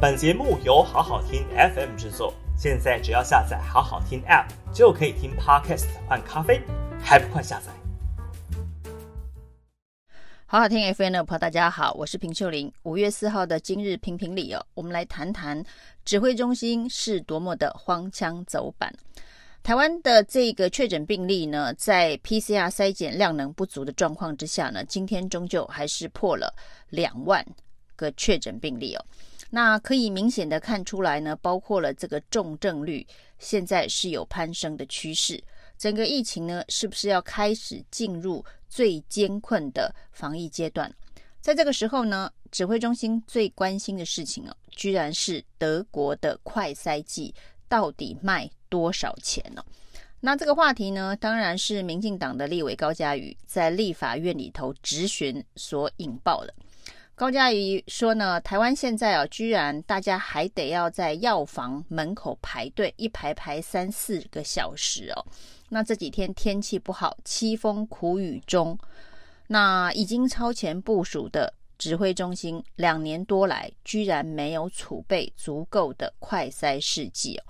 本节目由好好听 FM 制作，现在只要下载好好听 App 就可以听 Podcast 换咖啡，还不快下载？好好听 FM 的朋友，大家好，我是平秀玲。五月四号的今日评评理哦，我们来谈谈指挥中心是多么的荒腔走板。台湾的这个确诊病例呢，在 PCR 筛检量能不足的状况之下呢，今天终究还是破了两万个确诊病例哦。那可以明显的看出来呢，包括了这个重症率，现在是有攀升的趋势。整个疫情呢，是不是要开始进入最艰困的防疫阶段？在这个时候呢，指挥中心最关心的事情哦，居然是德国的快筛剂到底卖多少钱呢？那这个话题呢，当然是民进党的立委高嘉瑜在立法院里头质询所引爆的。高嘉瑜说呢，台湾现在啊，居然大家还得要在药房门口排队，一排排三四个小时哦。那这几天天气不好，凄风苦雨中，那已经超前部署的指挥中心，两年多来居然没有储备足够的快筛试剂哦，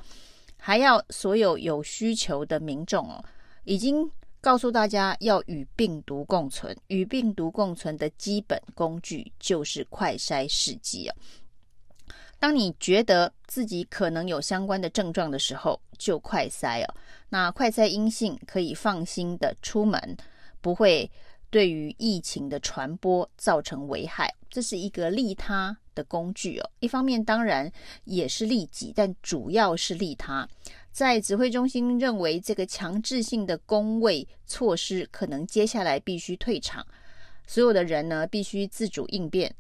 还要所有有需求的民众哦，已经。告诉大家要与病毒共存，与病毒共存的基本工具就是快筛试剂啊。当你觉得自己可能有相关的症状的时候，就快筛哦。那快筛阴性，可以放心的出门，不会对于疫情的传播造成危害。这是一个利他的工具哦。一方面当然也是利己，但主要是利他。在指挥中心认为，这个强制性的工位措施可能接下来必须退场，所有的人呢必须自主应变，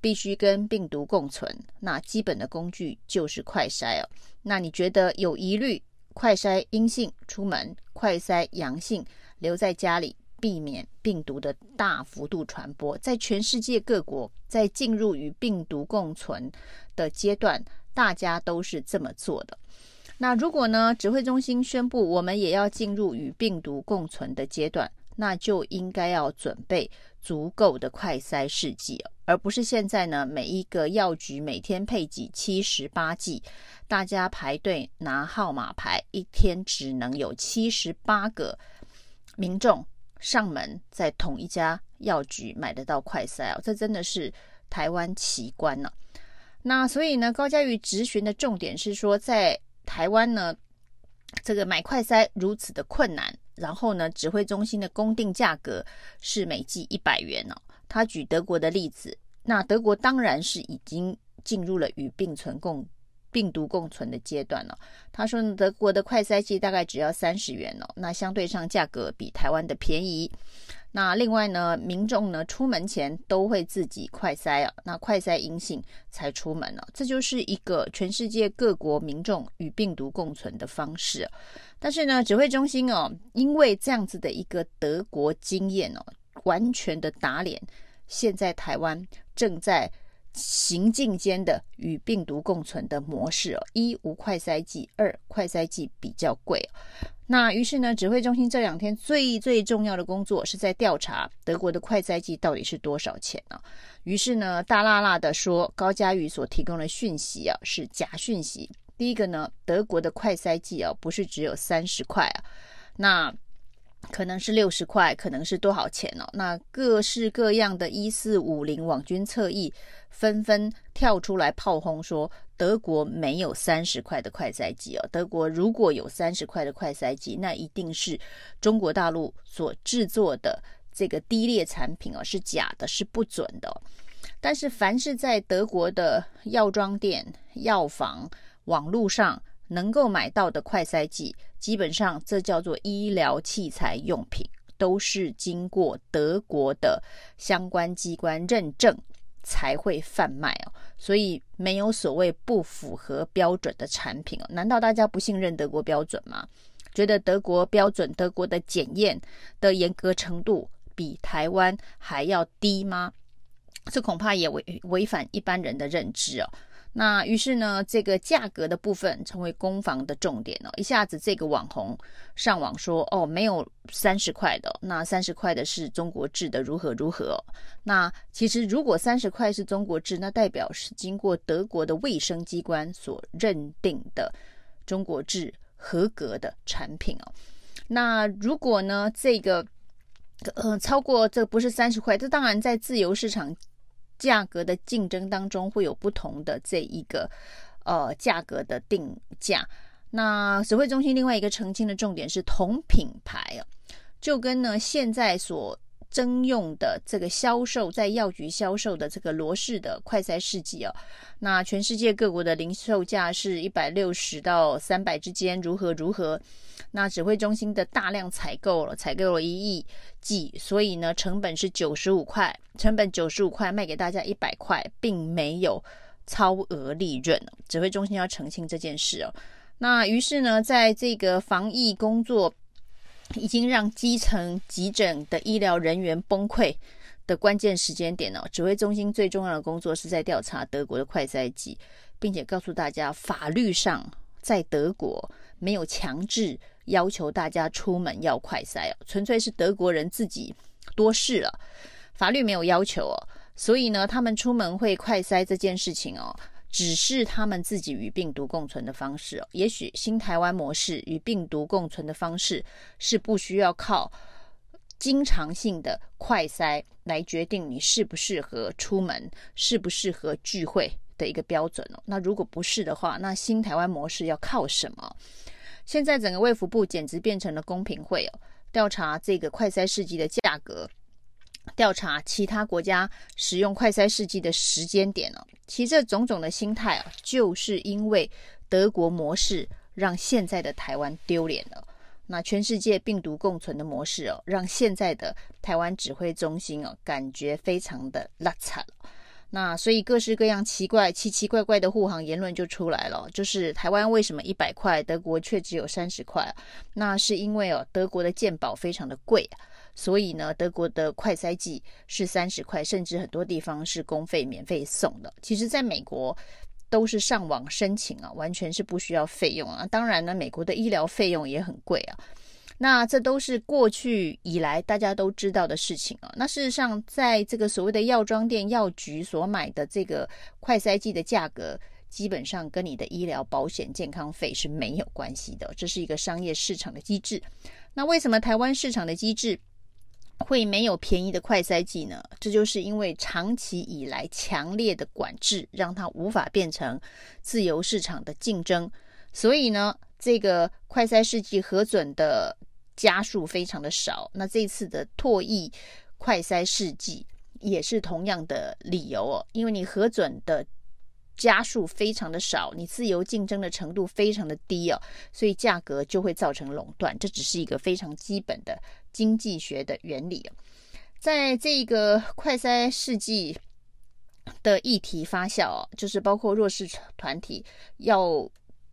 必须跟病毒共存。那基本的工具就是快筛哦。那你觉得有疑虑，快筛阴性出门，快筛阳性留在家里，避免病毒的大幅度传播。在全世界各国，在进入与病毒共存的阶段，大家都是这么做的。那如果呢，指挥中心宣布我们也要进入与病毒共存的阶段，那就应该要准备足够的快筛试剂，而不是现在呢，每一个药局每天配给七十八剂，大家排队拿号码牌，一天只能有七十八个民众上门在同一家药局买得到快筛哦，这真的是台湾奇观呢。那所以呢，高嘉瑜质询的重点是说在。台湾呢，这个买快筛如此的困难，然后呢，指挥中心的公定价格是每剂一百元哦。他举德国的例子，那德国当然是已经进入了与病存共病毒共存的阶段了。他说，德国的快筛剂大概只要三十元哦，那相对上价格比台湾的便宜。那另外呢，民众呢出门前都会自己快筛啊，那快筛阴性才出门了啊。这就是一个全世界各国民众与病毒共存的方式。但是呢，指挥中心哦，因为这样子的一个德国经验哦，完全的打脸，现在台湾正在。行进间的与病毒共存的模式哦，一无快筛剂，二快筛剂比较贵。那于是呢，指挥中心这两天最最重要的工作是在调查德国的快筛剂到底是多少钱呢？于是呢，大辣辣的说高嘉瑜所提供的讯息啊是假讯息。第一个呢，德国的快筛剂啊不是只有三十块啊，那。可能是六十块，可能是多少钱哦？那各式各样的一四五零网军侧翼纷纷跳出来炮轰说，德国没有三十块的快筛机哦。德国如果有三十块的快筛机，那一定是中国大陆所制作的这个低劣产品哦，是假的，是不准的。但是凡是在德国的药妆店、药房、网络上。能够买到的快筛剂，基本上这叫做医疗器材用品，都是经过德国的相关机关认证才会贩卖哦。所以没有所谓不符合标准的产品哦。难道大家不信任德国标准吗？觉得德国标准、德国的检验的严格程度比台湾还要低吗？这恐怕也违违反一般人的认知哦。那于是呢，这个价格的部分成为攻防的重点哦。一下子这个网红上网说哦，没有三十块的，那三十块的是中国制的，如何如何？那其实如果三十块是中国制，那代表是经过德国的卫生机关所认定的中国制合格的产品哦。那如果呢，这个呃超过这不是三十块，这当然在自由市场。价格的竞争当中会有不同的这一个呃价格的定价。那指挥中心另外一个澄清的重点是同品牌啊，就跟呢现在所征用的这个销售在药局销售的这个罗氏的快筛试剂哦，那全世界各国的零售价是一百六十到三百之间，如何如何？那指挥中心的大量采购了，采购了一亿剂，所以呢成本是九十五块，成本九十五块卖给大家一百块，并没有超额利润。指挥中心要澄清这件事哦。那于是呢，在这个防疫工作。已经让基层急诊的医疗人员崩溃的关键时间点哦，指挥中心最重要的工作是在调查德国的快筛剂，并且告诉大家，法律上在德国没有强制要求大家出门要快筛哦，纯粹是德国人自己多事了，法律没有要求哦，所以呢，他们出门会快筛这件事情哦。只是他们自己与病毒共存的方式哦，也许新台湾模式与病毒共存的方式是不需要靠经常性的快筛来决定你适不适合出门、适不适合聚会的一个标准哦。那如果不是的话，那新台湾模式要靠什么？现在整个卫福部简直变成了公平会哦，调查这个快筛试剂的价格。调查其他国家使用快筛试剂的时间点哦，其实这种种的心态啊，就是因为德国模式让现在的台湾丢脸了。那全世界病毒共存的模式哦，让现在的台湾指挥中心哦，感觉非常的邋遢。那所以各式各样奇怪、奇奇怪怪的护航言论就出来了，就是台湾为什么一百块，德国却只有三十块？那是因为哦，德国的健保非常的贵。所以呢，德国的快筛剂是三十块，甚至很多地方是公费免费送的。其实，在美国都是上网申请啊，完全是不需要费用啊。当然呢，美国的医疗费用也很贵啊。那这都是过去以来大家都知道的事情啊。那事实上，在这个所谓的药妆店、药局所买的这个快筛剂的价格，基本上跟你的医疗保险、健康费是没有关系的。这是一个商业市场的机制。那为什么台湾市场的机制会没有便宜的快筛剂呢？这就是因为长期以来强烈的管制，让它无法变成自由市场的竞争。所以呢，这个快筛试剂核准的家数非常的少。那这次的唾液快筛试剂也是同样的理由哦，因为你核准的。家数非常的少，你自由竞争的程度非常的低哦，所以价格就会造成垄断，这只是一个非常基本的经济学的原理。在这个快筛试剂的议题发酵，就是包括弱势团体要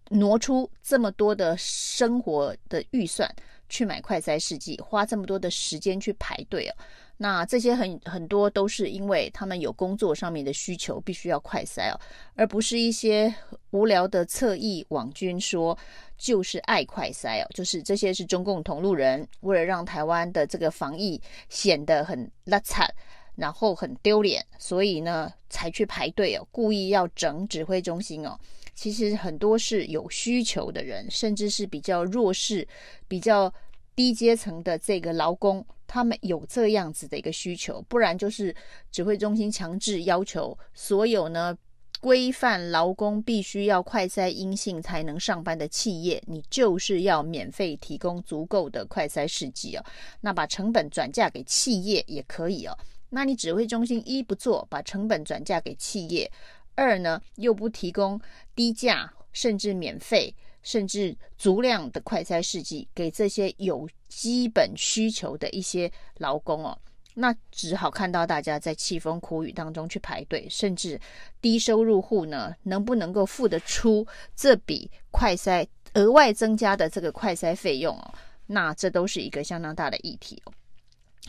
挪出这么多的生活的预算去买快筛试剂，花这么多的时间去排队哦。那这些很很多都是因为他们有工作上面的需求，必须要快筛哦，而不是一些无聊的侧翼网军说就是爱快筛哦，就是这些是中共同路人，为了让台湾的这个防疫显得很邋遢，然后很丢脸，所以呢才去排队哦，故意要整指挥中心哦。其实很多是有需求的人，甚至是比较弱势、比较。低阶层的这个劳工，他们有这样子的一个需求，不然就是指挥中心强制要求所有呢规范劳工必须要快筛阴性才能上班的企业，你就是要免费提供足够的快筛试剂哦。那把成本转嫁给企业也可以哦。那你指挥中心一不做，把成本转嫁给企业；二呢又不提供低价甚至免费。甚至足量的快筛试剂给这些有基本需求的一些劳工哦，那只好看到大家在凄风苦雨当中去排队，甚至低收入户呢，能不能够付得出这笔快筛额外增加的这个快筛费用哦？那这都是一个相当大的议题哦。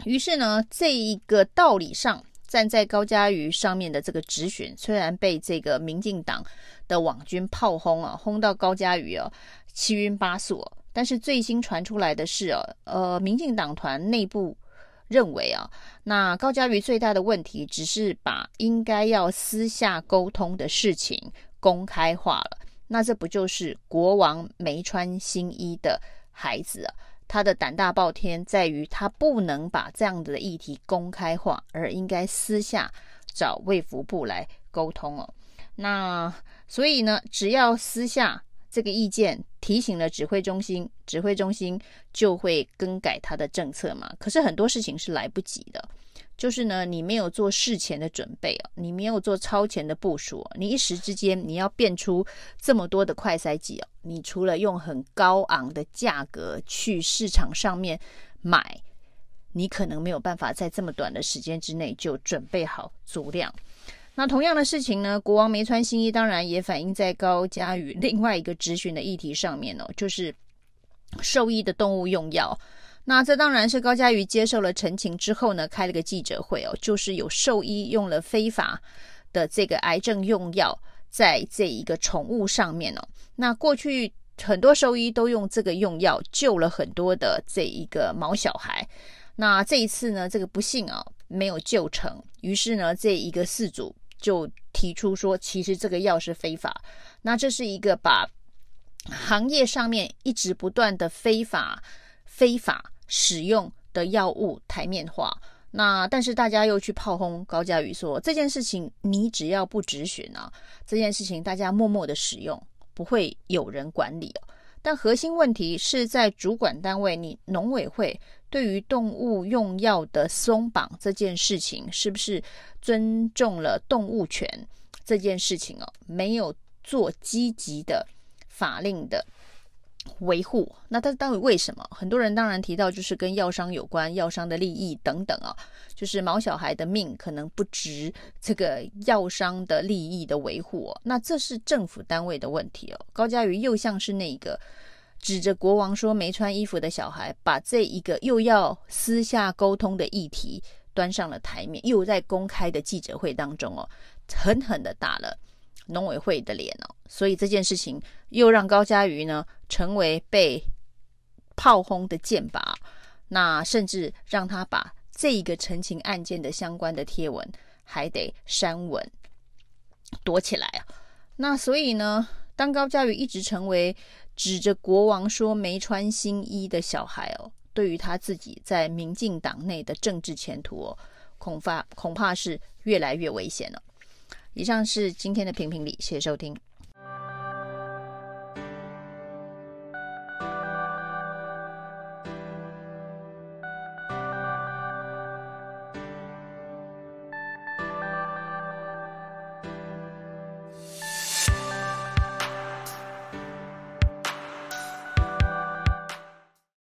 于是呢，这一个道理上站在高嘉瑜上面的这个质询，虽然被这个民进党的网军炮轰啊，轰到高嘉瑜啊七晕八素，但是最新传出来的是啊，呃，民进党团内部认为啊，那高嘉瑜最大的问题只是把应该要私下沟通的事情公开化了，那这不就是国王没穿新衣的孩子？他的胆大包天在于他不能把这样的议题公开化，而应该私下找卫福部来沟通哦。那所以呢，只要私下这个意见提醒了指挥中心，指挥中心就会更改他的政策嘛。可是很多事情是来不及的。就是呢，你没有做事前的准备哦，你没有做超前的部署，你一时之间你要变出这么多的快筛剂哦，你除了用很高昂的价格去市场上面买，你可能没有办法在这么短的时间之内就准备好足量。那同样的事情呢，国王没穿新衣，当然也反映在高嘉宇另外一个质询的议题上面哦，就是兽医的动物用药。那这当然是高嘉瑜接受了陈情之后呢，开了个记者会哦，就是有兽医用了非法的这个癌症用药在这一个宠物上面哦。那过去很多兽医都用这个用药救了很多的这一个毛小孩，那这一次呢，这个不幸啊没有救成，于是呢，这一个事主就提出说，其实这个药是非法。那这是一个把行业上面一直不断的非法非法。使用的药物台面化，那但是大家又去炮轰高嘉瑜说，这件事情你只要不质询啊，这件事情大家默默的使用，不会有人管理哦。但核心问题是在主管单位，你农委会对于动物用药的松绑这件事情，是不是尊重了动物权这件事情哦？没有做积极的法令的。维护，那他到底为什么？很多人当然提到就是跟药商有关，药商的利益等等啊，就是毛小孩的命可能不值这个药商的利益的维护哦。那这是政府单位的问题哦。高嘉瑜又像是那个指着国王说没穿衣服的小孩，把这一个又要私下沟通的议题端上了台面，又在公开的记者会当中哦，狠狠的打了。农委会的脸哦，所以这件事情又让高嘉瑜呢成为被炮轰的箭靶，那甚至让他把这一个陈情案件的相关的贴文还得删文躲起来啊。那所以呢，当高嘉瑜一直成为指着国王说没穿新衣的小孩哦，对于他自己在民进党内的政治前途哦，恐怕恐怕是越来越危险了。以上是今天的评评理，谢谢收听。